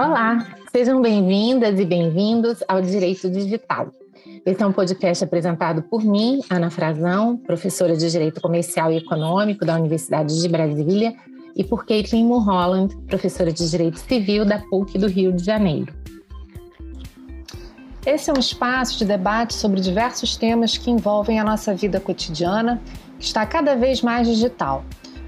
Olá, sejam bem-vindas e bem-vindos ao Direito Digital. Esse é um podcast apresentado por mim, Ana Frazão, professora de Direito Comercial e Econômico da Universidade de Brasília, e por Caitlin Mulholland, professora de Direito Civil da PUC do Rio de Janeiro. Esse é um espaço de debate sobre diversos temas que envolvem a nossa vida cotidiana, que está cada vez mais digital.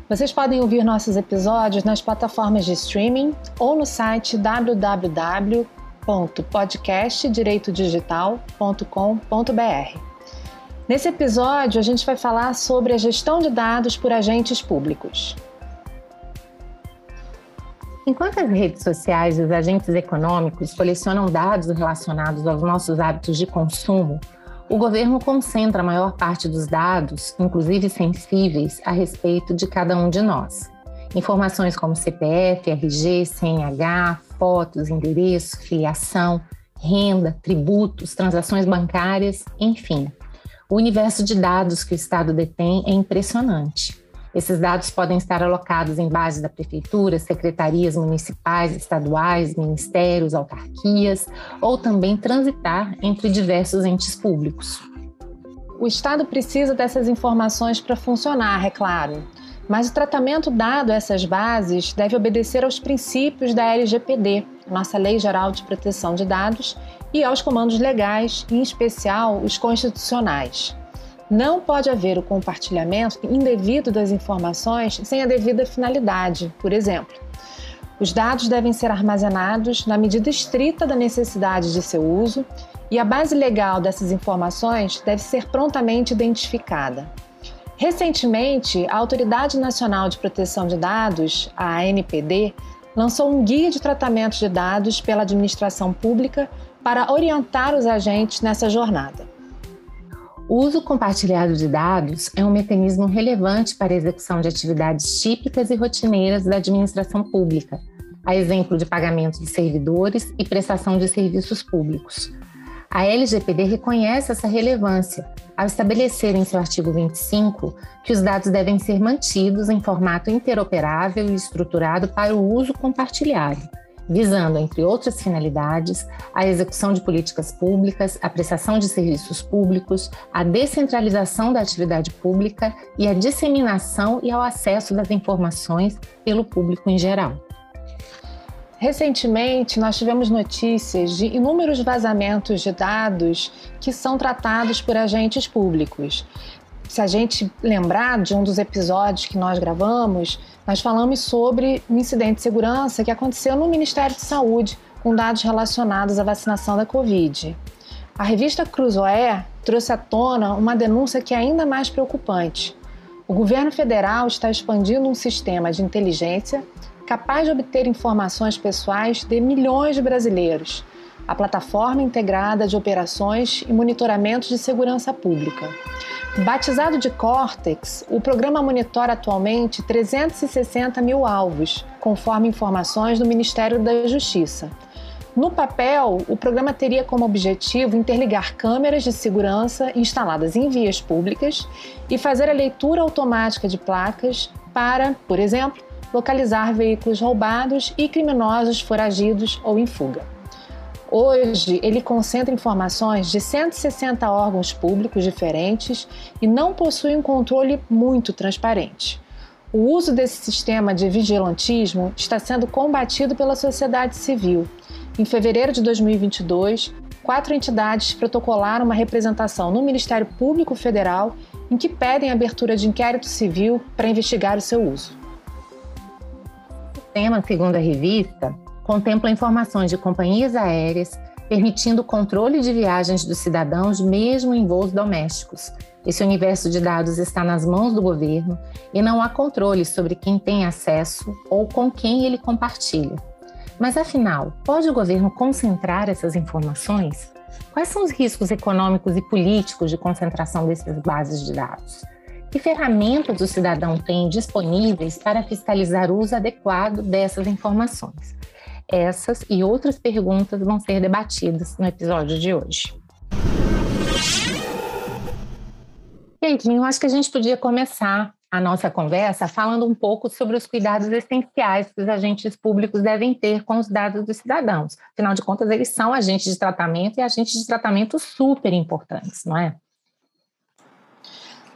Vocês podem ouvir nossos episódios nas plataformas de streaming ou no site www.podcastdireitodigital.com.br. Nesse episódio, a gente vai falar sobre a gestão de dados por agentes públicos. Enquanto as redes sociais e os agentes econômicos colecionam dados relacionados aos nossos hábitos de consumo, o governo concentra a maior parte dos dados, inclusive sensíveis, a respeito de cada um de nós. Informações como CPF, RG, CNH, fotos, endereço, filiação, renda, tributos, transações bancárias, enfim. O universo de dados que o Estado detém é impressionante. Esses dados podem estar alocados em base da prefeitura, secretarias municipais, estaduais, ministérios, autarquias, ou também transitar entre diversos entes públicos. O Estado precisa dessas informações para funcionar, é claro. Mas o tratamento dado a essas bases deve obedecer aos princípios da LGPD, nossa Lei Geral de Proteção de Dados, e aos comandos legais, em especial os constitucionais. Não pode haver o compartilhamento indevido das informações sem a devida finalidade, por exemplo. Os dados devem ser armazenados na medida estrita da necessidade de seu uso e a base legal dessas informações deve ser prontamente identificada. Recentemente, a Autoridade Nacional de Proteção de Dados, a ANPD, lançou um guia de tratamento de dados pela administração pública para orientar os agentes nessa jornada. O uso compartilhado de dados é um mecanismo relevante para a execução de atividades típicas e rotineiras da administração pública, a exemplo de pagamento de servidores e prestação de serviços públicos. A LGPD reconhece essa relevância ao estabelecer em seu artigo 25 que os dados devem ser mantidos em formato interoperável e estruturado para o uso compartilhado visando, entre outras finalidades, a execução de políticas públicas, a prestação de serviços públicos, a descentralização da atividade pública e a disseminação e ao acesso das informações pelo público em geral. Recentemente, nós tivemos notícias de inúmeros vazamentos de dados que são tratados por agentes públicos. Se a gente lembrar de um dos episódios que nós gravamos, nós falamos sobre um incidente de segurança que aconteceu no Ministério de Saúde com dados relacionados à vacinação da Covid. A revista Cruzoé trouxe à tona uma denúncia que é ainda mais preocupante. O governo federal está expandindo um sistema de inteligência capaz de obter informações pessoais de milhões de brasileiros, a plataforma integrada de operações e monitoramento de segurança pública. Batizado de Cortex, o programa monitora atualmente 360 mil alvos, conforme informações do Ministério da Justiça. No papel, o programa teria como objetivo interligar câmeras de segurança instaladas em vias públicas e fazer a leitura automática de placas para, por exemplo, localizar veículos roubados e criminosos foragidos ou em fuga. Hoje, ele concentra informações de 160 órgãos públicos diferentes e não possui um controle muito transparente. O uso desse sistema de vigilantismo está sendo combatido pela sociedade civil. Em fevereiro de 2022, quatro entidades protocolaram uma representação no Ministério Público Federal em que pedem abertura de inquérito civil para investigar o seu uso. O tema, segundo a revista, contempla informações de companhias aéreas, permitindo o controle de viagens dos cidadãos mesmo em voos domésticos. Esse universo de dados está nas mãos do governo e não há controle sobre quem tem acesso ou com quem ele compartilha. Mas afinal, pode o governo concentrar essas informações? Quais são os riscos econômicos e políticos de concentração dessas bases de dados? Que ferramentas o cidadão tem disponíveis para fiscalizar o uso adequado dessas informações? Essas e outras perguntas vão ser debatidas no episódio de hoje. Caitlin, eu acho que a gente podia começar a nossa conversa falando um pouco sobre os cuidados essenciais que os agentes públicos devem ter com os dados dos cidadãos. Afinal de contas, eles são agentes de tratamento e agentes de tratamento super importantes, não é?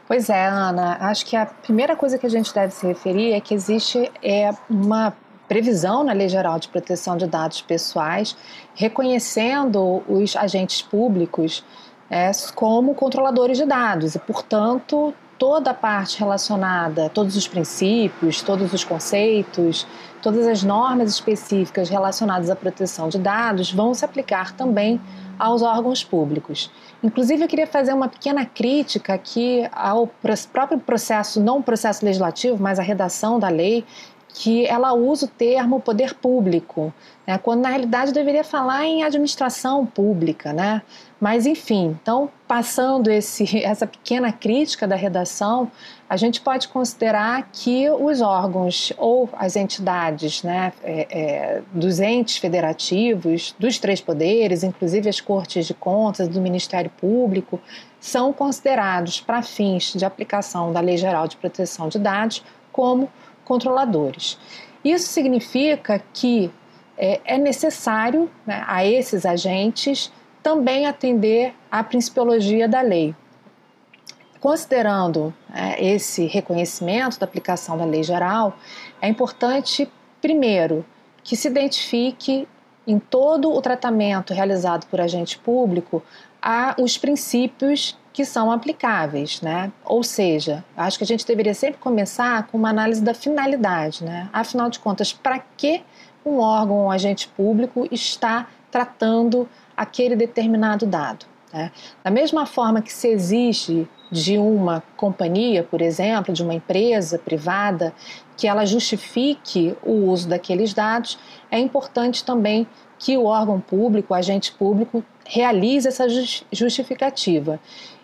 Pois é, Ana. Acho que a primeira coisa que a gente deve se referir é que existe é, uma previsão na Lei Geral de Proteção de Dados Pessoais reconhecendo os agentes públicos é, como controladores de dados e, portanto, toda a parte relacionada, todos os princípios, todos os conceitos, todas as normas específicas relacionadas à proteção de dados vão se aplicar também aos órgãos públicos. Inclusive, eu queria fazer uma pequena crítica aqui ao próprio processo, não o processo legislativo, mas a redação da lei, que ela usa o termo poder público, né, quando na realidade deveria falar em administração pública, né? Mas enfim, então passando esse, essa pequena crítica da redação, a gente pode considerar que os órgãos ou as entidades, né, é, é, dos entes federativos, dos três poderes, inclusive as cortes de contas do Ministério Público, são considerados para fins de aplicação da Lei Geral de Proteção de Dados como controladores. Isso significa que é, é necessário né, a esses agentes também atender à principiologia da lei. Considerando é, esse reconhecimento da aplicação da lei geral, é importante, primeiro, que se identifique em todo o tratamento realizado por agente público a os princípios que são aplicáveis, né? Ou seja, acho que a gente deveria sempre começar com uma análise da finalidade, né? Afinal de contas, para que um órgão ou um agente público está tratando aquele determinado dado? Né? Da mesma forma que se exige de uma companhia, por exemplo, de uma empresa privada, que ela justifique o uso daqueles dados, é importante também que o órgão público, o agente público, realize essa justificativa.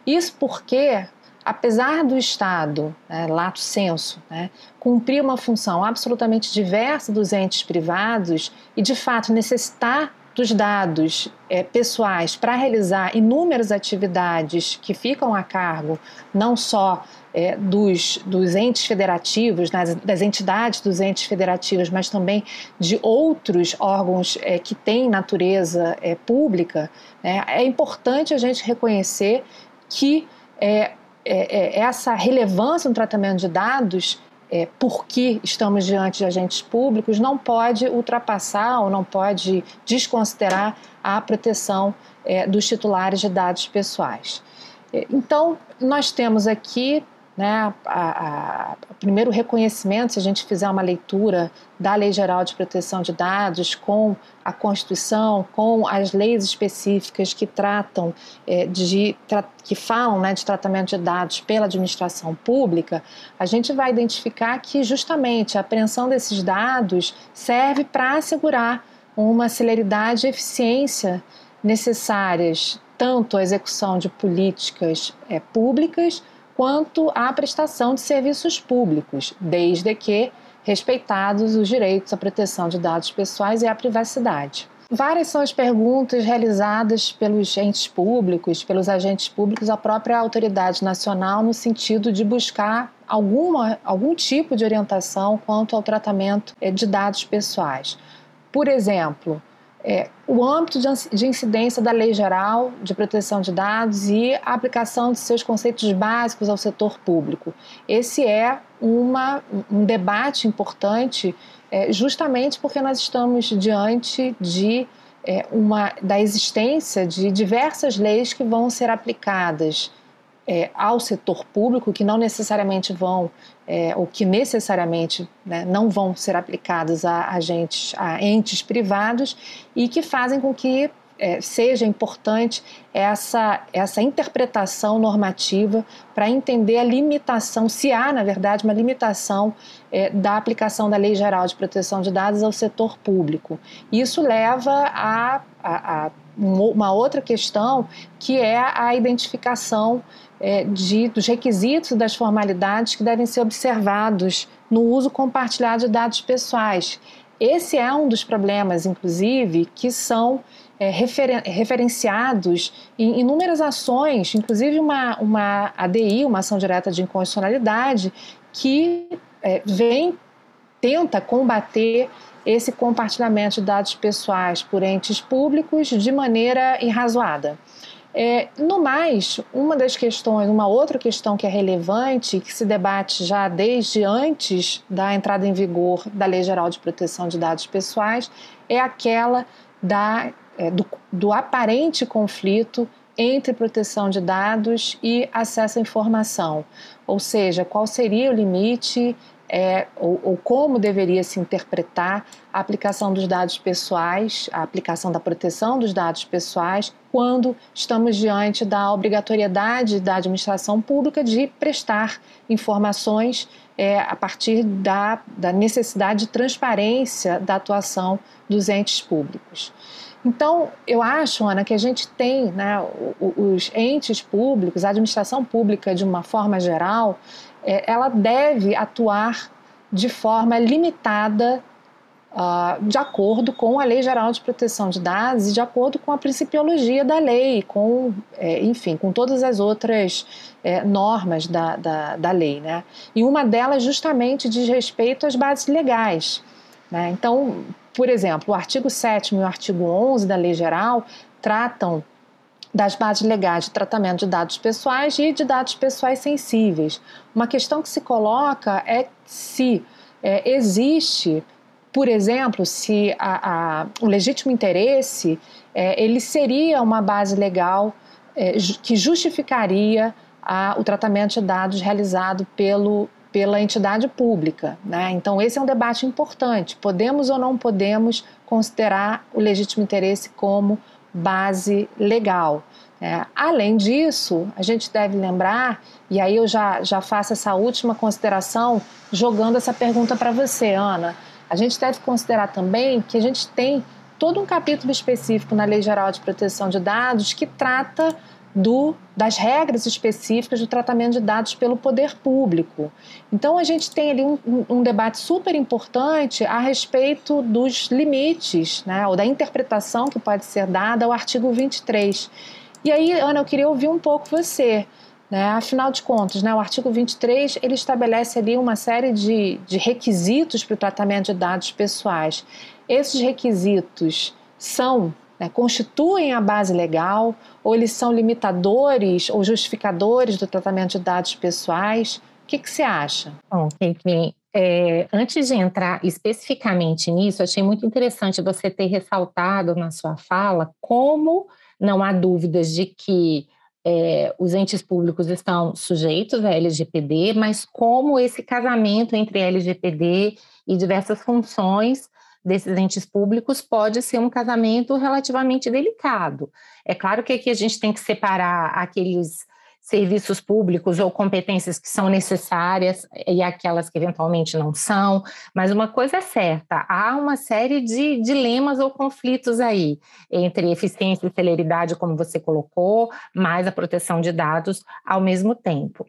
Isso porque, apesar do Estado, né, lato senso, né, cumprir uma função absolutamente diversa dos entes privados e, de fato, necessitar dos dados é, pessoais para realizar inúmeras atividades que ficam a cargo não só é, dos, dos entes federativos, das, das, entidades dos entes federativos, mas também de outros órgãos é, que têm natureza pública, né, é importante a gente reconhecer que é, é, é, essa relevância no tratamento de dados, é, porque estamos diante de agentes públicos, não pode ultrapassar ou não pode desconsiderar a proteção é, dos titulares de dados pessoais. É, então, nós temos aqui né, a, a, primeiro reconhecimento, se a gente fizer uma leitura da Lei Geral de Proteção de Dados com a Constituição, com as leis específicas que tratam é, de que falam né, de tratamento de dados pela administração pública, a gente vai identificar que justamente a apreensão desses dados serve para assegurar uma celeridade e eficiência necessárias tanto à execução de políticas é, públicas quanto à prestação de serviços públicos, desde que respeitados os direitos à proteção de dados pessoais e à privacidade. Várias são as perguntas realizadas pelos entes públicos, pelos agentes públicos à própria autoridade nacional no sentido de buscar alguma, algum tipo de orientação quanto ao tratamento eh, de dados pessoais. Por exemplo, é, o âmbito de incidência da Lei Geral de Proteção de Dados e a aplicação de seus conceitos básicos ao setor público. Esse é uma, um debate importante, é, justamente porque nós estamos diante de é, uma, da existência de diversas leis que vão ser aplicadas é, ao setor público, que não necessariamente vão, é, ou que necessariamente né, não vão ser aplicadas a agentes, a entes privados, e que fazem com que é, seja importante essa, essa interpretação normativa para entender a limitação, se há, na verdade, uma limitação é, da aplicação da Lei Geral de Proteção de Dados ao setor público. Isso leva a, a, a uma outra questão que é a identificação é, de, dos requisitos e das formalidades que devem ser observados no uso compartilhado de dados pessoais. Esse é um dos problemas, inclusive, que são é, referen referenciados em inúmeras ações, inclusive uma, uma ADI, uma ação direta de inconstitucionalidade, que é, vem, tenta combater esse compartilhamento de dados pessoais por entes públicos de maneira irrazoada. É, no mais, uma das questões, uma outra questão que é relevante, que se debate já desde antes da entrada em vigor da Lei Geral de Proteção de Dados Pessoais, é aquela da, é, do, do aparente conflito entre proteção de dados e acesso à informação. Ou seja, qual seria o limite é, ou, ou, como deveria se interpretar a aplicação dos dados pessoais, a aplicação da proteção dos dados pessoais, quando estamos diante da obrigatoriedade da administração pública de prestar informações é, a partir da, da necessidade de transparência da atuação dos entes públicos. Então, eu acho, Ana, que a gente tem né, os entes públicos, a administração pública de uma forma geral, ela deve atuar de forma limitada Uh, de acordo com a Lei Geral de Proteção de Dados e de acordo com a principiologia da lei, com, é, enfim, com todas as outras é, normas da, da, da, lei. Né? E uma delas justamente diz respeito às bases legais. Né? Então, por exemplo, o artigo 7 e o artigo 11 da Lei Geral tratam das bases legais de tratamento de dados pessoais e de dados pessoais sensíveis. Uma questão que se coloca é se é, existe, por exemplo, se a, a, o legítimo interesse é, ele seria uma base legal é, que justificaria a, o tratamento de dados realizado pelo, pela entidade pública. Né? Então, esse é um debate importante. Podemos ou não podemos considerar o legítimo interesse como base legal. É, além disso, a gente deve lembrar, e aí eu já, já faço essa última consideração, jogando essa pergunta para você, Ana. A gente deve considerar também que a gente tem todo um capítulo específico na Lei Geral de Proteção de Dados que trata do, das regras específicas do tratamento de dados pelo poder público. Então, a gente tem ali um, um debate super importante a respeito dos limites, né, ou da interpretação que pode ser dada ao artigo 23. E aí, Ana, eu queria ouvir um pouco você. Né? Afinal de contas, né, o artigo 23 ele estabelece ali uma série de, de requisitos para o tratamento de dados pessoais. Esses requisitos são né, constituem a base legal ou eles são limitadores ou justificadores do tratamento de dados pessoais? O que, que você acha? Bom, Kate, é, antes de entrar especificamente nisso, achei muito interessante você ter ressaltado na sua fala como não há dúvidas de que é, os entes públicos estão sujeitos à LGPD, mas como esse casamento entre LGPD e diversas funções desses entes públicos pode ser um casamento relativamente delicado. É claro que aqui a gente tem que separar aqueles serviços públicos ou competências que são necessárias e aquelas que eventualmente não são, mas uma coisa é certa, há uma série de dilemas ou conflitos aí entre eficiência e celeridade, como você colocou, mais a proteção de dados ao mesmo tempo.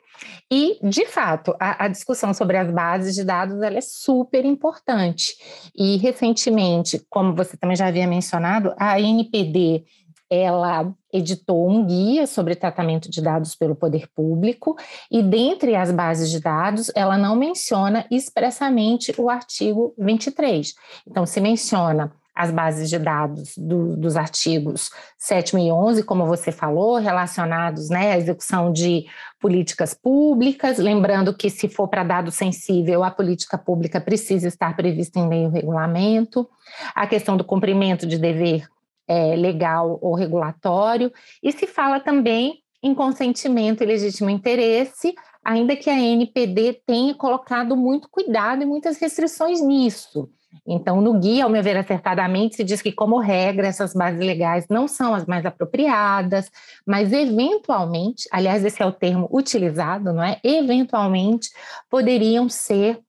E, de fato, a, a discussão sobre as bases de dados é super importante. E, recentemente, como você também já havia mencionado, a NPD ela editou um guia sobre tratamento de dados pelo poder público e dentre as bases de dados ela não menciona expressamente o artigo 23. Então se menciona as bases de dados do, dos artigos 7 e 11, como você falou, relacionados né, à execução de políticas públicas, lembrando que se for para dado sensível, a política pública precisa estar prevista em lei ou regulamento, a questão do cumprimento de dever é, legal ou regulatório, e se fala também em consentimento e legítimo interesse, ainda que a NPD tenha colocado muito cuidado e muitas restrições nisso. Então, no guia, ao meu ver, acertadamente, se diz que, como regra, essas bases legais não são as mais apropriadas, mas eventualmente, aliás, esse é o termo utilizado, não é? Eventualmente poderiam ser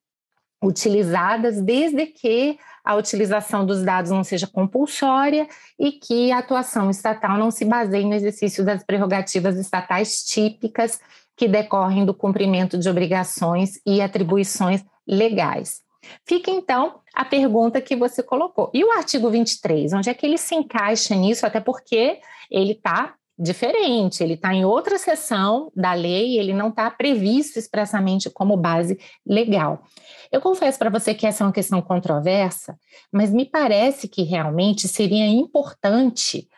utilizadas desde que a utilização dos dados não seja compulsória e que a atuação estatal não se baseie no exercício das prerrogativas estatais típicas que decorrem do cumprimento de obrigações e atribuições legais. Fica então a pergunta que você colocou. E o artigo 23, onde é que ele se encaixa nisso? Até porque ele está diferente, ele está em outra seção da lei, ele não está previsto expressamente como base legal. Eu confesso para você que essa é uma questão controversa, mas me parece que realmente seria importante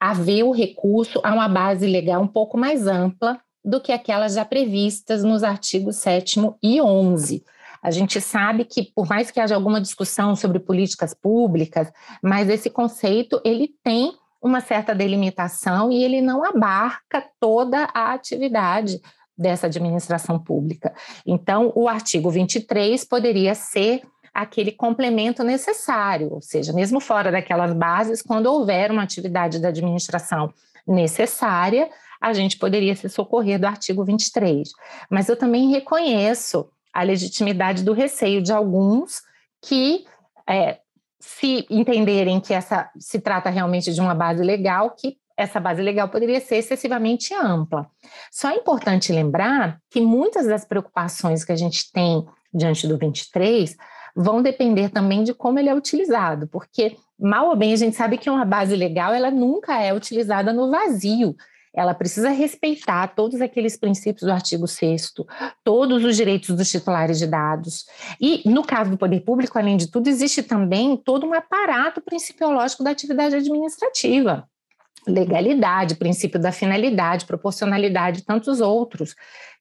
haver o recurso a uma base legal um pouco mais ampla do que aquelas já previstas nos artigos 7 e 11. A gente sabe que, por mais que haja alguma discussão sobre políticas públicas, mas esse conceito ele tem uma certa delimitação e ele não abarca toda a atividade dessa administração pública. Então, o artigo 23 poderia ser aquele complemento necessário, ou seja, mesmo fora daquelas bases, quando houver uma atividade da administração necessária, a gente poderia se socorrer do artigo 23. Mas eu também reconheço a legitimidade do receio de alguns que, é, se entenderem que essa se trata realmente de uma base legal, que essa base legal poderia ser excessivamente ampla. Só é importante lembrar que muitas das preocupações que a gente tem diante do 23 vão depender também de como ele é utilizado, porque mal ou bem a gente sabe que uma base legal ela nunca é utilizada no vazio ela precisa respeitar todos aqueles princípios do artigo 6 todos os direitos dos titulares de dados. E, no caso do poder público, além de tudo, existe também todo um aparato principiológico da atividade administrativa. Legalidade, princípio da finalidade, proporcionalidade e tantos outros,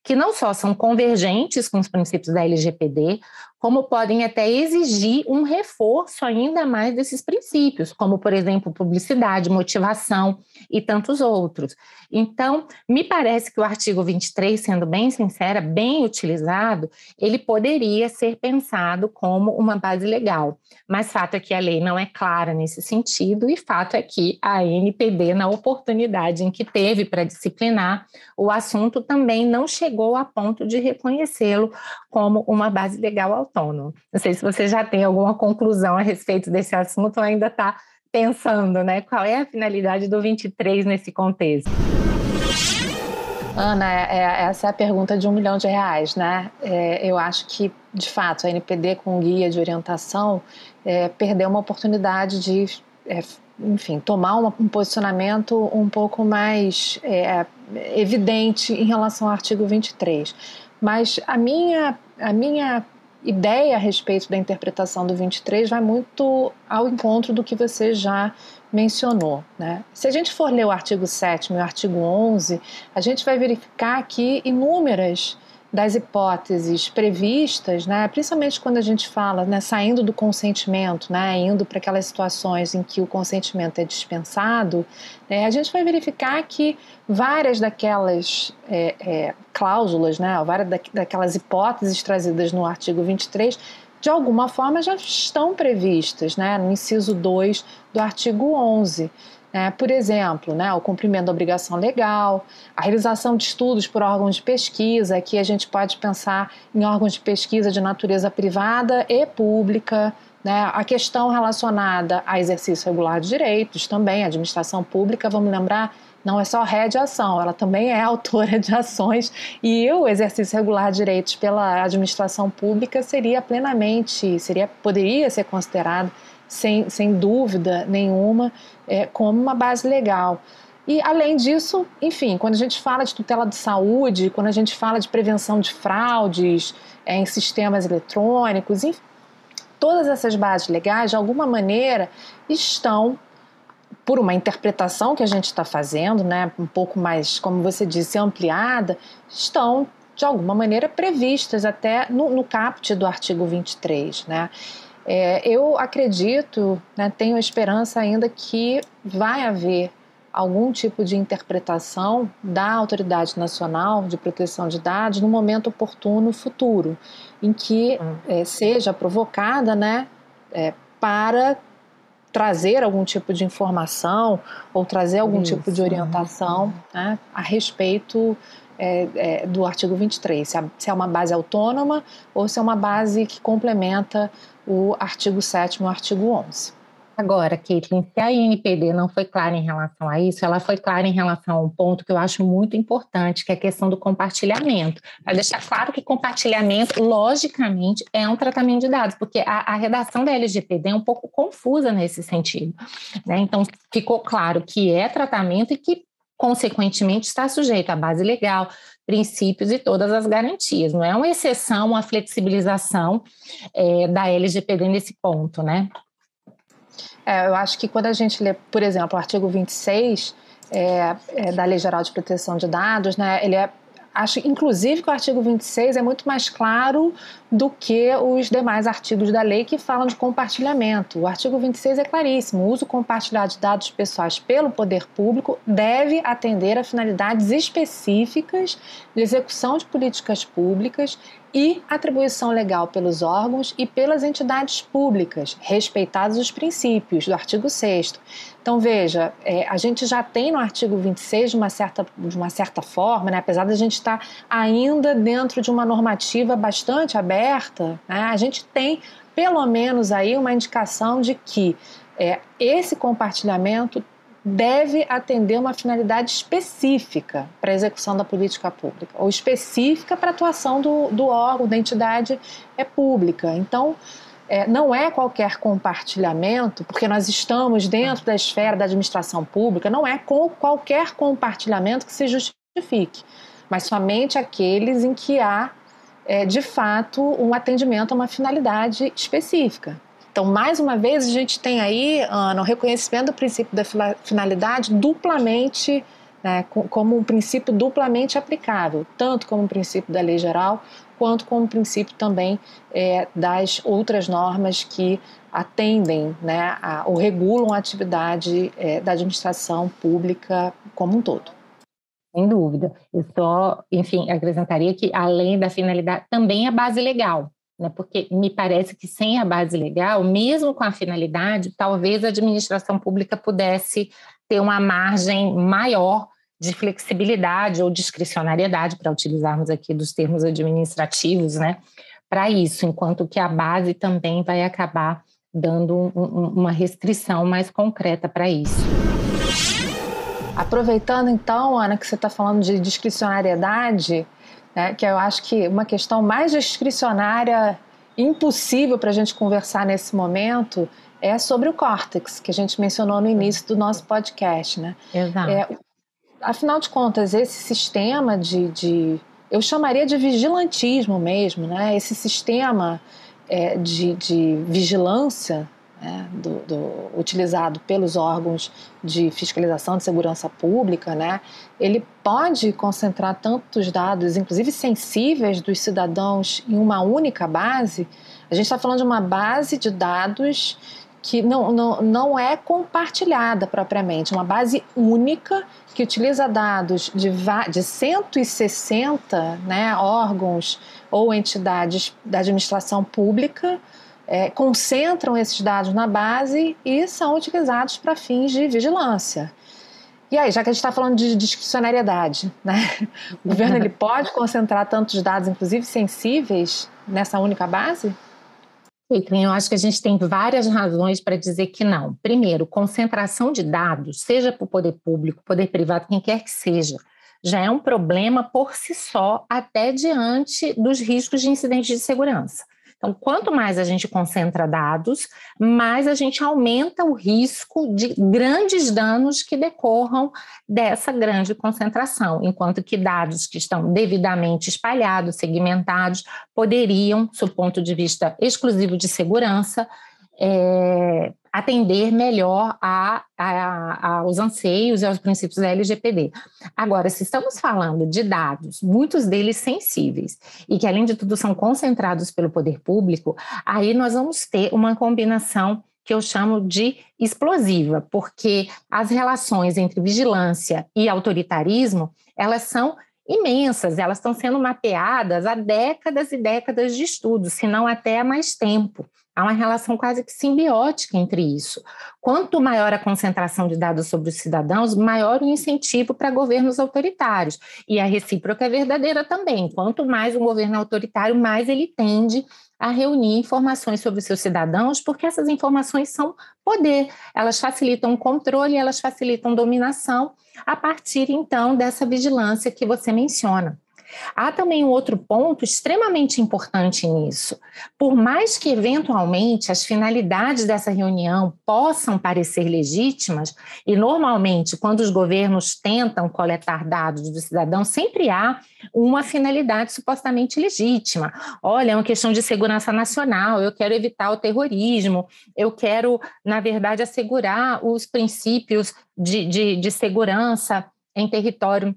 que não só são convergentes com os princípios da LGPD, como podem até exigir um reforço ainda mais desses princípios, como, por exemplo, publicidade, motivação e tantos outros. Então, me parece que o artigo 23, sendo bem sincera, bem utilizado, ele poderia ser pensado como uma base legal. Mas fato é que a lei não é clara nesse sentido, e fato é que a NPD, na oportunidade em que teve para disciplinar o assunto, também não chegou a ponto de reconhecê-lo como uma base legal autônoma. Não sei se você já tem alguma conclusão a respeito desse assunto ou ainda está pensando, né? Qual é a finalidade do 23 nesse contexto? Ana, é, é, essa é a pergunta de um milhão de reais, né? É, eu acho que, de fato, a NPD com guia de orientação é, perdeu uma oportunidade de, é, enfim, tomar um posicionamento um pouco mais evidente em relação ao artigo 23. Mas a minha, a minha ideia a respeito da interpretação do 23 vai muito ao encontro do que você já mencionou. Né? Se a gente for ler o artigo 7 e o artigo 11, a gente vai verificar aqui inúmeras das hipóteses previstas, né, principalmente quando a gente fala, né, saindo do consentimento, né, indo para aquelas situações em que o consentimento é dispensado, né, a gente vai verificar que várias daquelas é, é, cláusulas, né, várias da, daquelas hipóteses trazidas no artigo 23, de alguma forma já estão previstas né, no inciso 2 do artigo 11. É, por exemplo, né, o cumprimento da obrigação legal, a realização de estudos por órgãos de pesquisa, que a gente pode pensar em órgãos de pesquisa de natureza privada e pública, né, a questão relacionada a exercício regular de direitos, também a administração pública, vamos lembrar, não é só ré de ação, ela também é autora de ações e o exercício regular de direitos pela administração pública seria plenamente, seria, poderia ser considerado sem, sem dúvida nenhuma, é, como uma base legal. E, além disso, enfim, quando a gente fala de tutela de saúde, quando a gente fala de prevenção de fraudes é, em sistemas eletrônicos, enfim, todas essas bases legais, de alguma maneira, estão, por uma interpretação que a gente está fazendo, né, um pouco mais, como você disse, ampliada, estão, de alguma maneira, previstas até no, no caput do artigo 23. Né? É, eu acredito, né, tenho esperança ainda que vai haver algum tipo de interpretação da Autoridade Nacional de Proteção de Dados no momento oportuno futuro, em que hum. é, seja provocada né, é, para trazer algum tipo de informação ou trazer algum Isso. tipo de orientação né, a respeito é, é, do artigo 23, se, se é uma base autônoma ou se é uma base que complementa o artigo 7 e o artigo 11. Agora, Caitlin, se a INPD não foi clara em relação a isso, ela foi clara em relação a um ponto que eu acho muito importante, que é a questão do compartilhamento. Para deixar claro que compartilhamento, logicamente, é um tratamento de dados, porque a, a redação da LGPD é um pouco confusa nesse sentido. Né? Então, ficou claro que é tratamento e que consequentemente, está sujeito à base legal, princípios e todas as garantias. Não é uma exceção, uma flexibilização é, da LGPD nesse ponto, né? É, eu acho que quando a gente lê, por exemplo, o artigo 26 é, é, da Lei Geral de Proteção de Dados, né, ele é acho, inclusive, que o artigo 26 é muito mais claro do que os demais artigos da lei que falam de compartilhamento. O artigo 26 é claríssimo: o uso compartilhado de dados pessoais pelo poder público deve atender a finalidades específicas de execução de políticas públicas e atribuição legal pelos órgãos e pelas entidades públicas, respeitados os princípios do artigo 6 então, veja, é, a gente já tem no artigo 26, de uma certa, de uma certa forma, né, apesar de a gente estar ainda dentro de uma normativa bastante aberta, né, a gente tem pelo menos aí uma indicação de que é, esse compartilhamento deve atender uma finalidade específica para a execução da política pública, ou específica para a atuação do, do órgão, da entidade é pública. Então, é, não é qualquer compartilhamento, porque nós estamos dentro da esfera da administração pública, não é com qualquer compartilhamento que se justifique, mas somente aqueles em que há, é, de fato, um atendimento a uma finalidade específica. Então, mais uma vez, a gente tem aí, Ana, o reconhecimento do princípio da finalidade duplamente, né, como um princípio duplamente aplicável, tanto como um princípio da lei geral, quanto como princípio também é, das outras normas que atendem né, a, ou regulam a atividade é, da administração pública como um todo. Sem dúvida. Eu só, enfim, acrescentaria que, além da finalidade, também a base legal né? Porque me parece que sem a base legal, mesmo com a finalidade, talvez a administração pública pudesse ter uma margem maior de flexibilidade ou discricionariedade, para utilizarmos aqui dos termos administrativos, né? Para isso, enquanto que a base também vai acabar dando um, uma restrição mais concreta para isso. Aproveitando então, Ana, que você está falando de discricionariedade, né, que eu acho que uma questão mais discricionária impossível para a gente conversar nesse momento é sobre o córtex, que a gente mencionou no início do nosso podcast. Né? Exato. É, afinal de contas, esse sistema de, de, eu chamaria de vigilantismo mesmo, né? esse sistema é, de, de vigilância né, do, do, utilizado pelos órgãos de fiscalização de segurança pública, né, ele pode concentrar tantos dados, inclusive sensíveis dos cidadãos, em uma única base. A gente está falando de uma base de dados que não, não, não é compartilhada propriamente, uma base única que utiliza dados de, de 160 né, órgãos ou entidades da administração pública é, concentram esses dados na base e são utilizados para fins de vigilância. E aí, já que a gente está falando de discricionariedade, né? o governo ele pode concentrar tantos dados, inclusive sensíveis, nessa única base? Eu acho que a gente tem várias razões para dizer que não. Primeiro, concentração de dados, seja para o poder público, poder privado, quem quer que seja, já é um problema por si só, até diante dos riscos de incidentes de segurança. Então, quanto mais a gente concentra dados, mais a gente aumenta o risco de grandes danos que decorram dessa grande concentração, enquanto que dados que estão devidamente espalhados, segmentados, poderiam, do ponto de vista exclusivo de segurança, é, atender melhor a, a, aos anseios e aos princípios da LGPD. Agora, se estamos falando de dados, muitos deles sensíveis, e que, além de tudo, são concentrados pelo poder público, aí nós vamos ter uma combinação que eu chamo de explosiva, porque as relações entre vigilância e autoritarismo, elas são imensas, elas estão sendo mapeadas há décadas e décadas de estudo, se não até há mais tempo. Há uma relação quase que simbiótica entre isso. Quanto maior a concentração de dados sobre os cidadãos, maior o incentivo para governos autoritários. E a recíproca é verdadeira também. Quanto mais um governo autoritário, mais ele tende a reunir informações sobre os seus cidadãos, porque essas informações são poder, elas facilitam o controle, elas facilitam dominação, a partir então dessa vigilância que você menciona. Há também um outro ponto extremamente importante nisso. Por mais que, eventualmente, as finalidades dessa reunião possam parecer legítimas, e normalmente, quando os governos tentam coletar dados do cidadão, sempre há uma finalidade supostamente legítima. Olha, é uma questão de segurança nacional, eu quero evitar o terrorismo, eu quero, na verdade, assegurar os princípios de, de, de segurança em território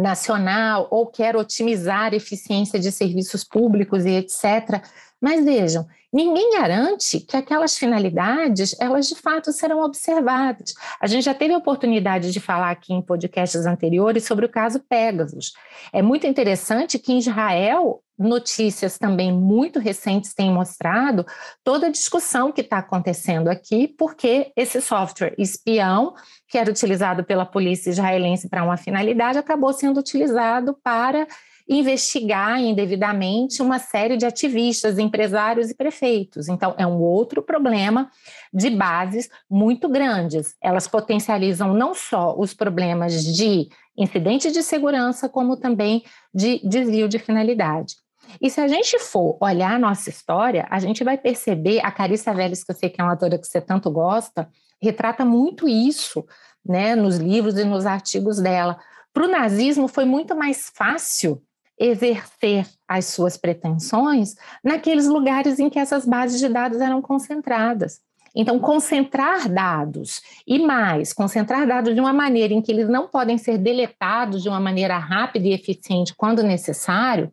nacional ou quer otimizar a eficiência de serviços públicos e etc. Mas vejam, ninguém garante que aquelas finalidades, elas de fato serão observadas. A gente já teve a oportunidade de falar aqui em podcasts anteriores sobre o caso Pegasus. É muito interessante que em Israel, notícias também muito recentes têm mostrado toda a discussão que está acontecendo aqui, porque esse software espião, que era utilizado pela polícia israelense para uma finalidade, acabou sendo utilizado para investigar indevidamente uma série de ativistas, empresários e prefeitos. Então, é um outro problema de bases muito grandes. Elas potencializam não só os problemas de incidente de segurança, como também de desvio de finalidade. E se a gente for olhar a nossa história, a gente vai perceber, a Carissa Vélez, que eu sei que é uma autora que você tanto gosta, retrata muito isso né, nos livros e nos artigos dela. Para o nazismo foi muito mais fácil exercer as suas pretensões naqueles lugares em que essas bases de dados eram concentradas. Então, concentrar dados e mais, concentrar dados de uma maneira em que eles não podem ser deletados de uma maneira rápida e eficiente quando necessário,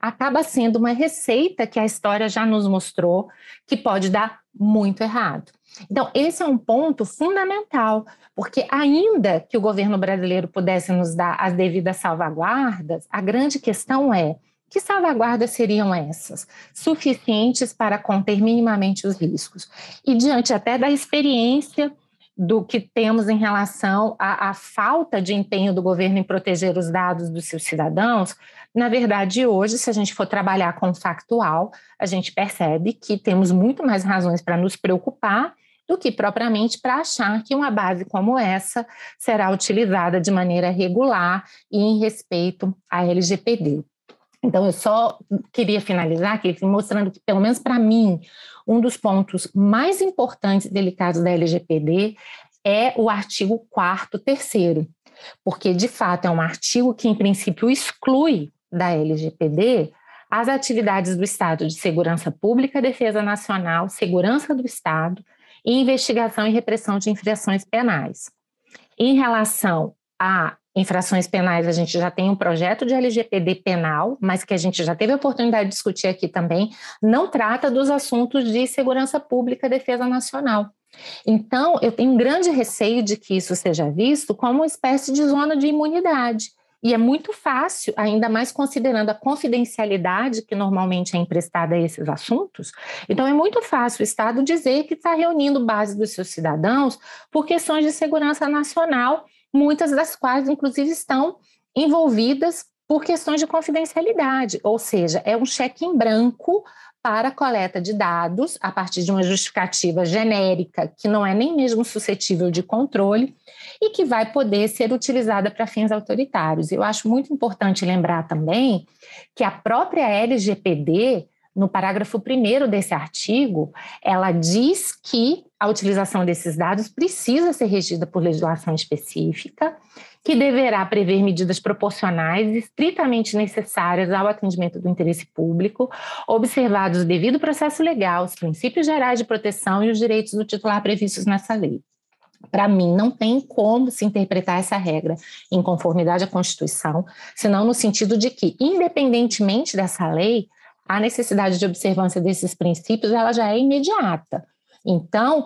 acaba sendo uma receita que a história já nos mostrou que pode dar muito errado. Então, esse é um ponto fundamental, porque ainda que o governo brasileiro pudesse nos dar as devidas salvaguardas, a grande questão é que salvaguardas seriam essas? Suficientes para conter minimamente os riscos. E diante até da experiência do que temos em relação à, à, falta de empenho do governo em proteger os dados dos seus cidadãos, na verdade, hoje, se a gente for trabalhar com o factual, a gente percebe que temos muito mais razões para nos preocupar do que propriamente para achar que uma base como essa será utilizada de maneira regular e em respeito à LGPD. Então, eu só queria finalizar aqui mostrando que, pelo menos para mim, um dos pontos mais importantes e delicados da LGPD é o artigo 4 terceiro, porque, de fato, é um artigo que, em princípio, exclui da LGPD as atividades do Estado de segurança pública, defesa nacional, segurança do Estado, e investigação e repressão de infrações penais. Em relação a infrações penais, a gente já tem um projeto de LGPD penal, mas que a gente já teve a oportunidade de discutir aqui também, não trata dos assuntos de segurança pública, defesa nacional. Então, eu tenho um grande receio de que isso seja visto como uma espécie de zona de imunidade. E é muito fácil, ainda mais considerando a confidencialidade que normalmente é emprestada a esses assuntos. Então, é muito fácil o Estado dizer que está reunindo base dos seus cidadãos por questões de segurança nacional, muitas das quais, inclusive, estão envolvidas por questões de confidencialidade, ou seja, é um cheque em branco para coleta de dados a partir de uma justificativa genérica que não é nem mesmo suscetível de controle e que vai poder ser utilizada para fins autoritários. Eu acho muito importante lembrar também que a própria LGPD, no parágrafo 1 desse artigo, ela diz que a utilização desses dados precisa ser regida por legislação específica que deverá prever medidas proporcionais estritamente necessárias ao atendimento do interesse público, observados o devido processo legal, os princípios gerais de proteção e os direitos do titular previstos nessa lei. Para mim, não tem como se interpretar essa regra em conformidade à Constituição, senão no sentido de que, independentemente dessa lei, a necessidade de observância desses princípios ela já é imediata. Então,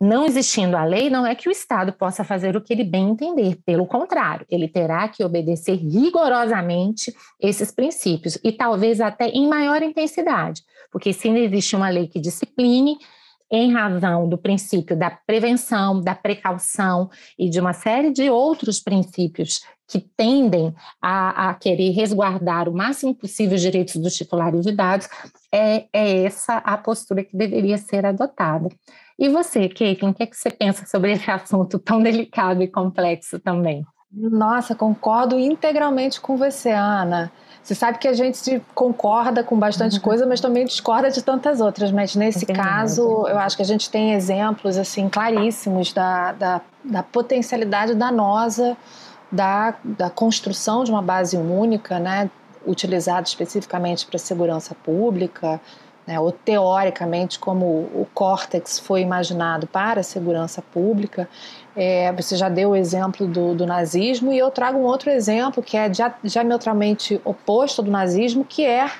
não existindo a lei, não é que o Estado possa fazer o que ele bem entender, pelo contrário, ele terá que obedecer rigorosamente esses princípios e talvez até em maior intensidade, porque se não existe uma lei que discipline, em razão do princípio da prevenção, da precaução e de uma série de outros princípios que tendem a, a, querer resguardar o máximo possível os direitos dos titulares de dados, é, é essa a postura que deveria ser adotada. E você, Caitlin, o que, é que você pensa sobre esse assunto tão delicado e complexo também? Nossa, concordo integralmente com você, Ana. Você sabe que a gente concorda com bastante uhum. coisa, mas também discorda de tantas outras. Mas nesse é caso, eu acho que a gente tem exemplos assim claríssimos da, da, da potencialidade danosa da, da construção de uma base única, né, utilizada especificamente para segurança pública, né, ou teoricamente como o córtex foi imaginado para a segurança pública. É, você já deu o exemplo do, do, nazismo e eu trago um outro exemplo que é diametralmente oposto do nazismo, que é,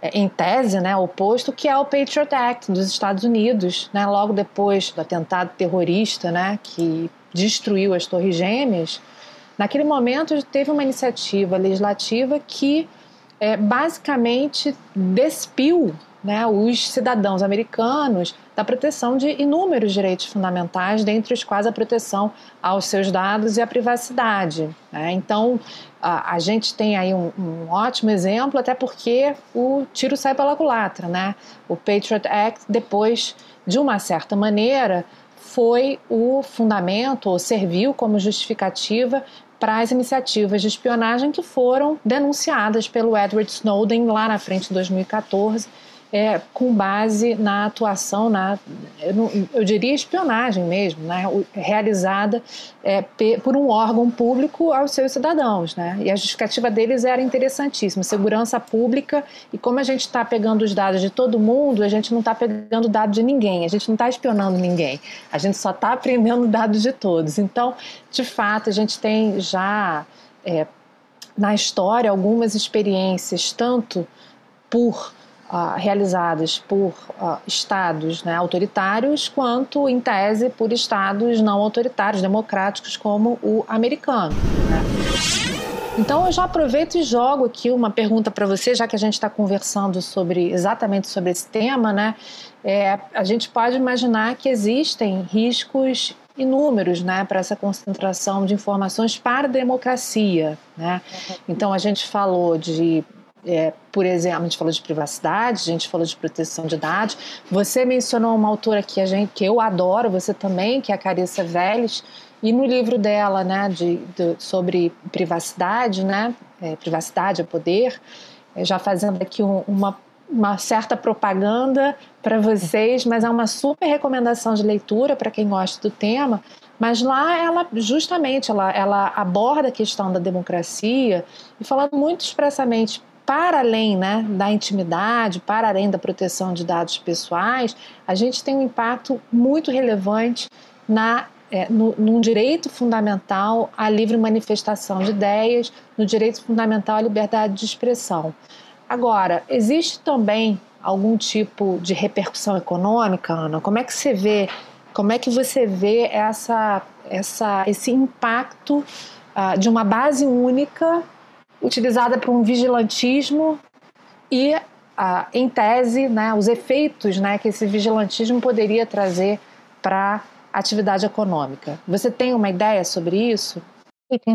é em tese, né, oposto, que é o Patriot Act dos Estados Unidos, né, logo depois do atentado terrorista, né, que destruiu as Torres Gêmeas. Naquele momento teve uma iniciativa legislativa que é, basicamente despiu né, os cidadãos americanos da proteção de inúmeros direitos fundamentais, dentre os quais a proteção aos seus dados e a privacidade. Né? Então, a, a, gente tem aí um, um, ótimo exemplo, até porque o tiro sai pela culatra. Né? O Patriot Act, depois, de uma certa maneira, foi o fundamento, ou serviu como justificativa para as iniciativas de espionagem que foram denunciadas pelo Edward Snowden lá na frente em 2014 é, com base na atuação, na, eu, eu diria espionagem mesmo, né, realizada é, por um órgão público aos seus cidadãos. Né, e a justificativa deles era interessantíssima: segurança pública. E como a gente está pegando os dados de todo mundo, a gente não está pegando dados de ninguém, a gente não está espionando ninguém, a gente só está aprendendo dados de todos. Então, de fato, a gente tem já é, na história algumas experiências, tanto por Uh, realizadas por uh, estados né, autoritários, quanto, em tese, por estados não autoritários, democráticos, como o americano. Né? Então, eu já aproveito e jogo aqui uma pergunta para você, já que a gente está conversando sobre exatamente sobre esse tema, né? É, a gente pode imaginar que existem riscos inúmeros né, para essa concentração de informações para a democracia. Né? Então, a gente falou de é, por exemplo, a gente falou de privacidade, a gente falou de proteção de dados. Você mencionou uma autora que, a gente, que eu adoro, você também, que é a Carissa Vélez, e no livro dela, né, de, de sobre privacidade, né, é, privacidade é poder, é, já fazendo aqui um, uma, uma certa propaganda para vocês, mas é uma super recomendação de leitura para quem gosta do tema. Mas lá ela justamente ela, ela aborda a questão da democracia e falando muito expressamente para além né, da intimidade, para além da proteção de dados pessoais, a gente tem um impacto muito relevante na, é, no, num direito fundamental à livre manifestação de ideias, no direito fundamental à liberdade de expressão. Agora, existe também algum tipo de repercussão econômica, Ana? Como é que você vê, como é que você vê essa, essa, esse impacto uh, de uma base única utilizada para um vigilantismo e, ah, em tese, né, os efeitos né, que esse vigilantismo poderia trazer para a atividade econômica. Você tem uma ideia sobre isso?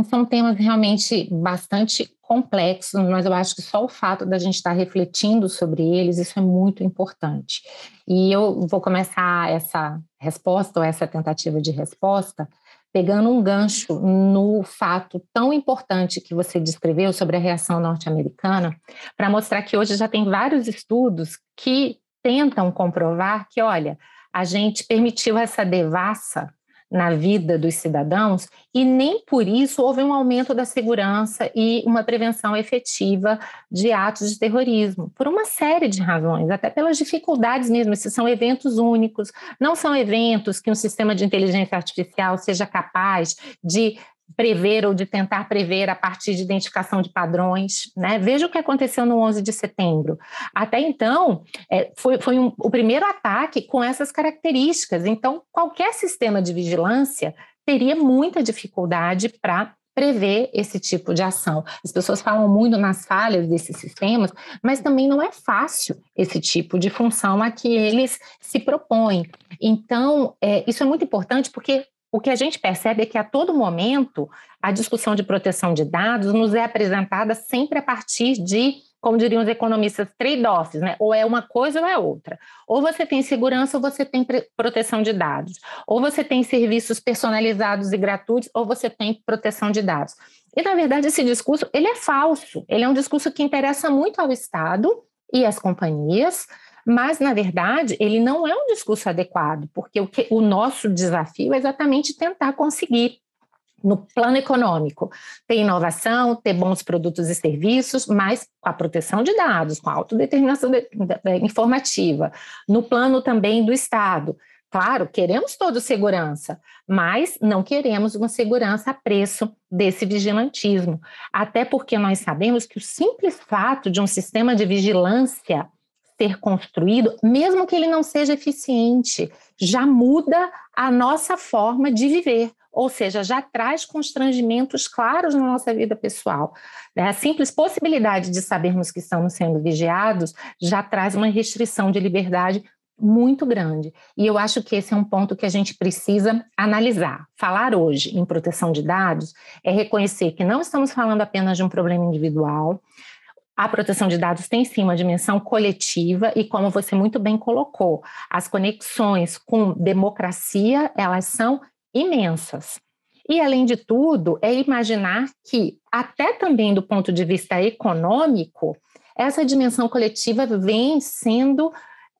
São temas realmente bastante complexos, mas eu acho que só o fato da gente estar refletindo sobre eles, isso é muito importante. E eu vou começar essa resposta, ou essa tentativa de resposta, pegando um gancho no fato tão importante que você descreveu sobre a reação norte-americana, para mostrar que hoje já tem vários estudos que tentam comprovar que, olha, a gente permitiu essa devassa na vida dos cidadãos e nem por isso houve um aumento da segurança e uma prevenção efetiva de atos de terrorismo, por uma série de razões, até pelas dificuldades mesmo. Esses são eventos únicos, não são eventos que um sistema de inteligência artificial seja capaz de prever ou de tentar prever a partir de identificação de padrões. Né? Veja o que aconteceu no 11 de setembro. Até então, é, foi, foi um, o primeiro ataque com essas características. Então, qualquer sistema de vigilância teria muita dificuldade para prever esse tipo de ação. As pessoas falam muito nas falhas desses sistemas, mas também não é fácil esse tipo de função a que eles se propõem. Então, é, isso é muito importante porque o que a gente percebe é que a todo momento a discussão de proteção de dados nos é apresentada sempre a partir de como diriam os economistas, trade-offs, né? Ou é uma coisa ou é outra. Ou você tem segurança ou você tem proteção de dados. Ou você tem serviços personalizados e gratuitos, ou você tem proteção de dados. E, na verdade, esse discurso, ele é falso. Ele é um discurso que interessa muito ao Estado e às companhias, mas, na verdade, ele não é um discurso adequado, porque o, que, o nosso desafio é exatamente tentar conseguir no plano econômico, ter inovação, ter bons produtos e serviços, mas com a proteção de dados, com a autodeterminação de, de, informativa. No plano também do Estado. Claro, queremos todos segurança, mas não queremos uma segurança a preço desse vigilantismo. Até porque nós sabemos que o simples fato de um sistema de vigilância ser construído, mesmo que ele não seja eficiente, já muda a nossa forma de viver ou seja, já traz constrangimentos claros na nossa vida pessoal. Né? A simples possibilidade de sabermos que estamos sendo vigiados já traz uma restrição de liberdade muito grande. E eu acho que esse é um ponto que a gente precisa analisar. Falar hoje em proteção de dados é reconhecer que não estamos falando apenas de um problema individual. A proteção de dados tem sim uma dimensão coletiva e, como você muito bem colocou, as conexões com democracia elas são imensas. E, além de tudo, é imaginar que, até também do ponto de vista econômico, essa dimensão coletiva vem sendo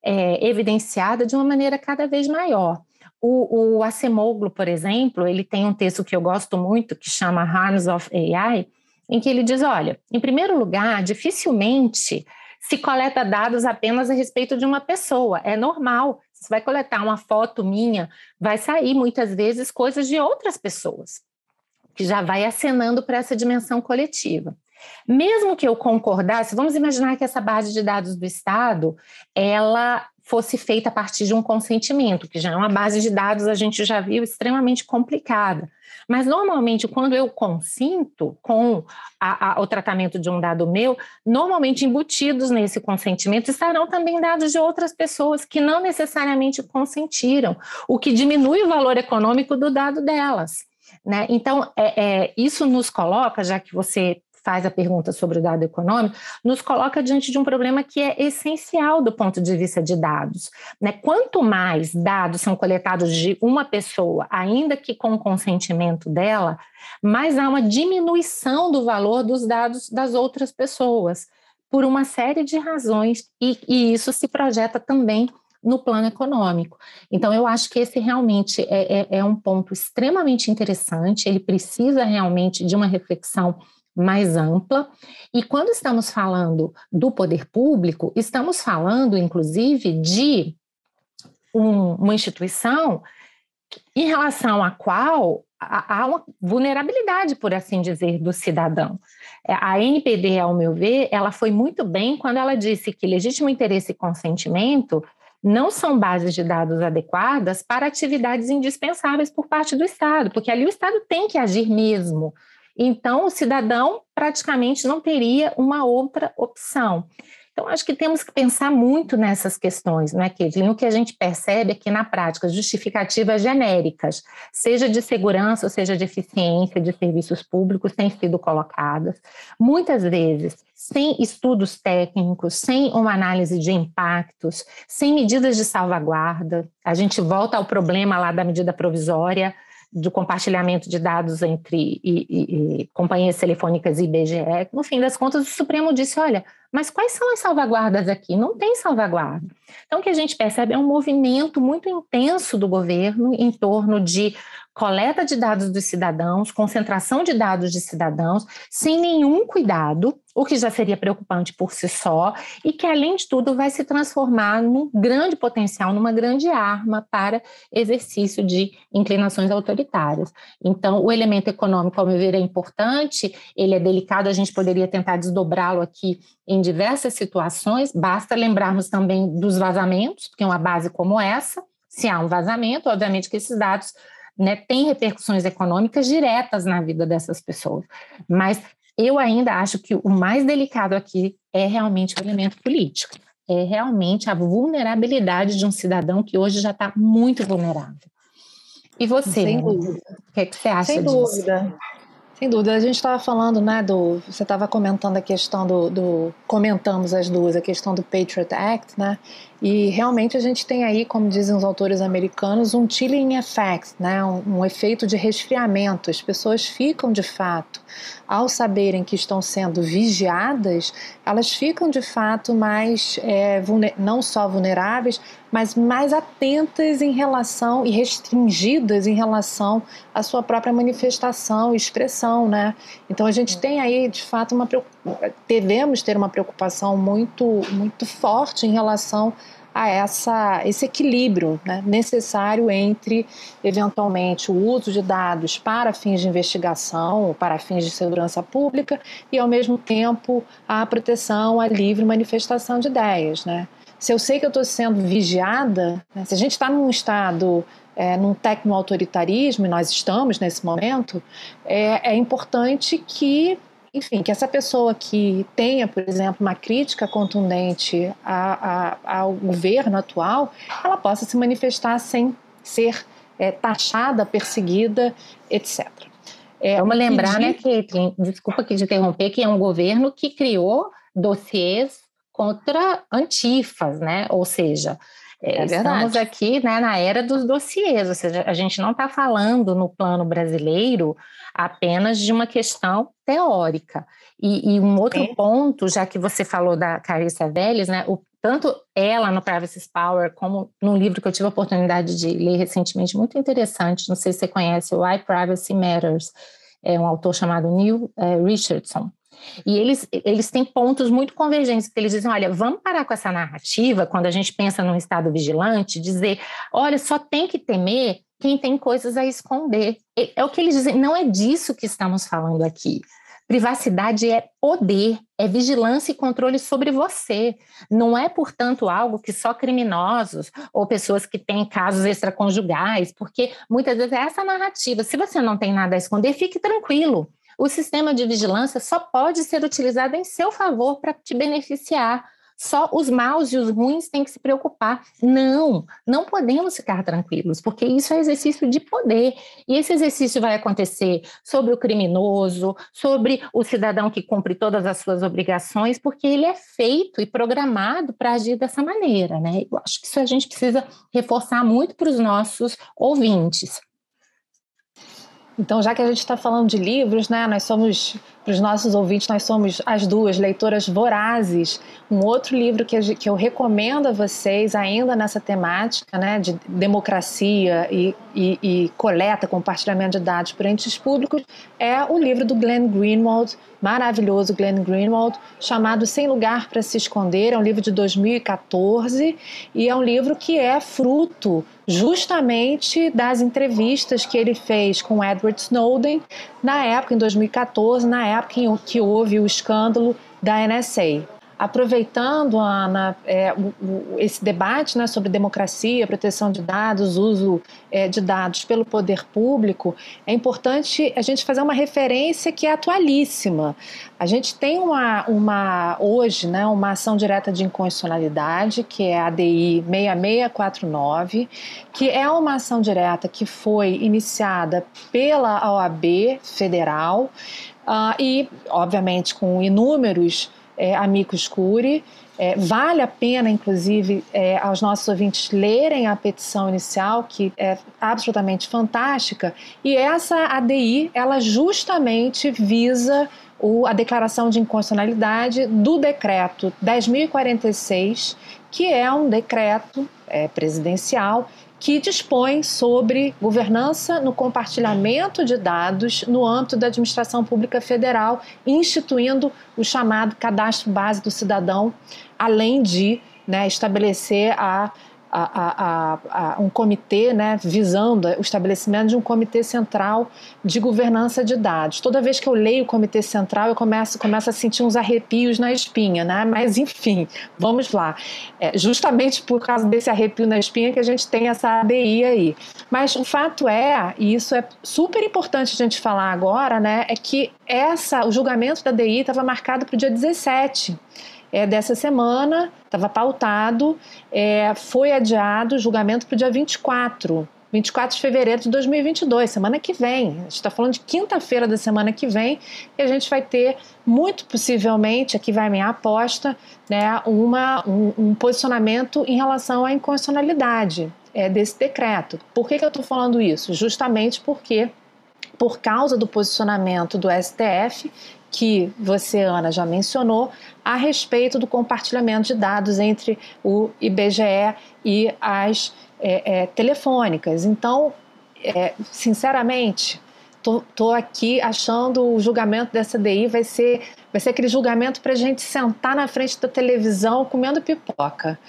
é, evidenciada de uma maneira cada vez maior. O, o Acemoglu, por exemplo, ele tem um texto que eu gosto muito, que chama Harms of AI, em que ele diz: olha, em primeiro lugar, dificilmente se coleta dados apenas a respeito de uma pessoa. É normal você vai coletar uma foto minha, vai sair muitas vezes coisas de outras pessoas, que já vai acenando para essa dimensão coletiva. Mesmo que eu concordasse, vamos imaginar que essa base de dados do Estado, ela fosse feita a partir de um consentimento, que já é uma base de dados, a gente já viu, extremamente complicada. Mas, normalmente, quando eu consinto com a, a, o tratamento de um dado meu, normalmente embutidos nesse consentimento estarão também dados de outras pessoas que não necessariamente consentiram, o que diminui o valor econômico do dado delas. Né? Então, é, é, isso nos coloca, já que você faz a pergunta sobre o dado econômico, nos coloca diante de um problema que é essencial do ponto de vista de dados. Né? Quanto mais dados são coletados de uma pessoa, ainda que com o consentimento dela, mais há uma diminuição do valor dos dados das outras pessoas, por uma série de razões, e, e isso se projeta também no plano econômico. Então, eu acho que esse realmente é, é, é um ponto extremamente interessante, ele precisa realmente de uma reflexão mais ampla. E quando estamos falando do poder público, estamos falando, inclusive, de um, uma instituição em relação à qual há uma vulnerabilidade, por assim dizer, do cidadão. É, a NPD, ao meu ver, ela foi muito bem quando ela disse que legítimo interesse e consentimento não são bases de dados adequadas para atividades indispensáveis por parte do Estado, porque ali o Estado tem que agir mesmo então, o cidadão praticamente não teria uma outra opção. Então, acho que temos que pensar muito nessas questões, não é, Caitlin? O que a gente percebe é que, na prática, justificativas genéricas, seja de segurança ou seja de eficiência de serviços públicos, têm sido colocadas, muitas vezes sem estudos técnicos, sem uma análise de impactos, sem medidas de salvaguarda. A gente volta ao problema lá da medida provisória, do compartilhamento de dados entre e, e, e companhias telefônicas e IBGE, no fim das contas, o Supremo disse: olha, mas quais são as salvaguardas aqui? Não tem salvaguarda. Então, o que a gente percebe é um movimento muito intenso do governo em torno de coleta de dados dos cidadãos, concentração de dados de cidadãos, sem nenhum cuidado, o que já seria preocupante por si só, e que, além de tudo, vai se transformar num grande potencial, numa grande arma para exercício de inclinações autoritárias. Então, o elemento econômico, ao meu ver, é importante, ele é delicado, a gente poderia tentar desdobrá-lo aqui em diversas situações, basta lembrarmos também dos vazamentos, porque uma base como essa, se há um vazamento, obviamente que esses dados né, têm repercussões econômicas diretas na vida dessas pessoas. Mas eu ainda acho que o mais delicado aqui é realmente o elemento político. É realmente a vulnerabilidade de um cidadão que hoje já está muito vulnerável. E você? Sem dúvida. O que, é que você acha Sem disso? dúvida. Sem dúvida, a gente estava falando, né, do. Você estava comentando a questão do, do, Comentamos as duas, a questão do Patriot Act, né? E realmente a gente tem aí, como dizem os autores americanos, um chilling effect, né? Um, um efeito de resfriamento. As pessoas ficam de fato, ao saberem que estão sendo vigiadas, elas ficam de fato mais, é, não só vulneráveis, mas mais atentas em relação e restringidas em relação à sua própria manifestação e expressão, né? Então a gente tem aí de fato uma devemos ter uma preocupação muito muito forte em relação a essa, esse equilíbrio né, necessário entre, eventualmente, o uso de dados para fins de investigação, para fins de segurança pública e, ao mesmo tempo, a proteção à livre manifestação de ideias. Né? Se eu sei que eu estou sendo vigiada, né, se a gente está num estado é, num tecno-autoritarismo, e nós estamos nesse momento, é, é importante que enfim, que essa pessoa que tenha, por exemplo, uma crítica contundente a, a, ao governo atual, ela possa se manifestar sem ser é, taxada, perseguida, etc. É, Vamos lembrar, pedir... né, Caitlin, desculpa que te interromper, que é um governo que criou dossiês contra antifas, né? Ou seja, é, estamos aqui né, na era dos dossiês, ou seja, a gente não está falando no plano brasileiro apenas de uma questão teórica. E, e um outro é. ponto, já que você falou da Carissa Vélez, né, o, tanto ela no Privacy Power, como num livro que eu tive a oportunidade de ler recentemente, muito interessante, não sei se você conhece, o Why Privacy Matters, é um autor chamado Neil é, Richardson. E eles, eles têm pontos muito convergentes, porque eles dizem, olha, vamos parar com essa narrativa, quando a gente pensa num Estado vigilante, dizer, olha, só tem que temer quem tem coisas a esconder. É o que eles dizem, não é disso que estamos falando aqui. Privacidade é poder, é vigilância e controle sobre você. Não é, portanto, algo que só criminosos ou pessoas que têm casos extraconjugais, porque muitas vezes é essa narrativa. Se você não tem nada a esconder, fique tranquilo o sistema de vigilância só pode ser utilizado em seu favor para te beneficiar. Só os maus e os ruins têm que se preocupar. Não, não podemos ficar tranquilos, porque isso é exercício de poder. E esse exercício vai acontecer sobre o criminoso, sobre o cidadão que cumpre todas as suas obrigações, porque ele é feito e programado para agir dessa maneira. Né? Eu acho que isso a gente precisa reforçar muito para os nossos ouvintes. Então, já que a gente está falando de livros, né, nós somos, para os nossos ouvintes, nós somos as duas leitoras vorazes. Um outro livro que, que eu recomendo a vocês, ainda nessa temática né, de democracia e, e, e coleta, compartilhamento de dados por entes públicos, é o livro do Glenn Greenwald, maravilhoso Glenn Greenwald, chamado Sem Lugar para Se Esconder. É um livro de 2014 e é um livro que é fruto justamente das entrevistas que ele fez com Edward Snowden na época, em 2014, na época em que houve o escândalo da NSA aproveitando, Ana, é, o, o, esse debate né, sobre democracia, proteção de dados, uso é, de dados pelo poder público, é importante a gente fazer uma referência que é atualíssima. A gente tem uma, uma hoje né, uma ação direta de inconstitucionalidade, que é a ADI 6649, que é uma ação direta que foi iniciada pela OAB federal uh, e, obviamente, com inúmeros é, amicus curi. É, vale a pena, inclusive, é, aos nossos ouvintes lerem a petição inicial, que é absolutamente fantástica. E essa ADI, ela justamente visa o, a declaração de inconstitucionalidade do decreto 10.046, que é um decreto é, presidencial que dispõe sobre governança no compartilhamento de dados no âmbito da administração pública federal, instituindo o chamado cadastro base do cidadão, além de né, estabelecer a a, a, a, um comitê, né, visando o estabelecimento de um comitê central de governança de dados. Toda vez que eu leio o comitê central, eu começo, começo a sentir uns arrepios na espinha, né? Mas enfim, vamos lá. É justamente por causa desse arrepio na espinha que a gente tem essa ADI aí. Mas o fato é, e isso é super importante a gente falar agora, né, é que essa, o julgamento da ADI estava marcado para o dia 17 é, dessa semana, estava pautado, é, foi adiado o julgamento para o dia 24. 24 de fevereiro de 2022, semana que vem. A gente está falando de quinta-feira da semana que vem e a gente vai ter, muito possivelmente, aqui vai minha aposta, né, uma, um, um posicionamento em relação à inconstitucionalidade é, desse decreto. Por que, que eu estou falando isso? Justamente porque, por causa do posicionamento do STF, que você, Ana, já mencionou, a respeito do compartilhamento de dados entre o IBGE e as é, é, telefônicas. Então, é, sinceramente, tô, tô aqui achando o julgamento dessa DI vai ser, vai ser aquele julgamento para a gente sentar na frente da televisão comendo pipoca,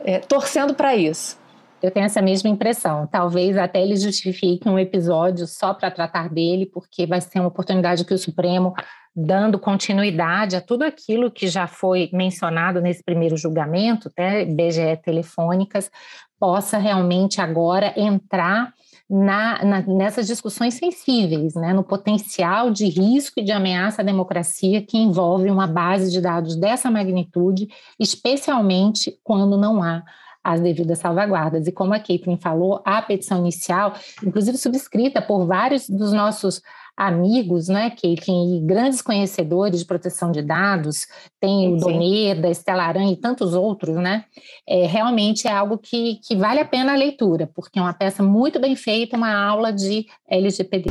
é, torcendo para isso. Eu tenho essa mesma impressão. Talvez até ele justifique um episódio só para tratar dele, porque vai ser uma oportunidade que o Supremo, dando continuidade a tudo aquilo que já foi mencionado nesse primeiro julgamento, né, BGE telefônicas, possa realmente agora entrar na, na, nessas discussões sensíveis, né, no potencial de risco e de ameaça à democracia que envolve uma base de dados dessa magnitude, especialmente quando não há as devidas salvaguardas. E como a Caitlin falou, a petição inicial, inclusive subscrita por vários dos nossos amigos, né, Caitlin, e grandes conhecedores de proteção de dados, tem o Doneda, Estela Aranha e tantos outros, né, é, realmente é algo que, que vale a pena a leitura, porque é uma peça muito bem feita, uma aula de LGPD.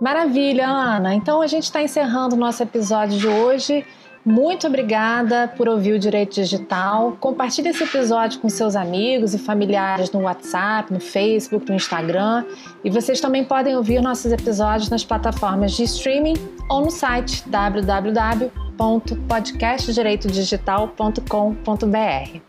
Maravilha, Ana. Então a gente está encerrando o nosso episódio de hoje. Muito obrigada por ouvir o Direito Digital. Compartilhe esse episódio com seus amigos e familiares no WhatsApp, no Facebook, no Instagram. E vocês também podem ouvir nossos episódios nas plataformas de streaming ou no site www.podcastdireitodigital.com.br.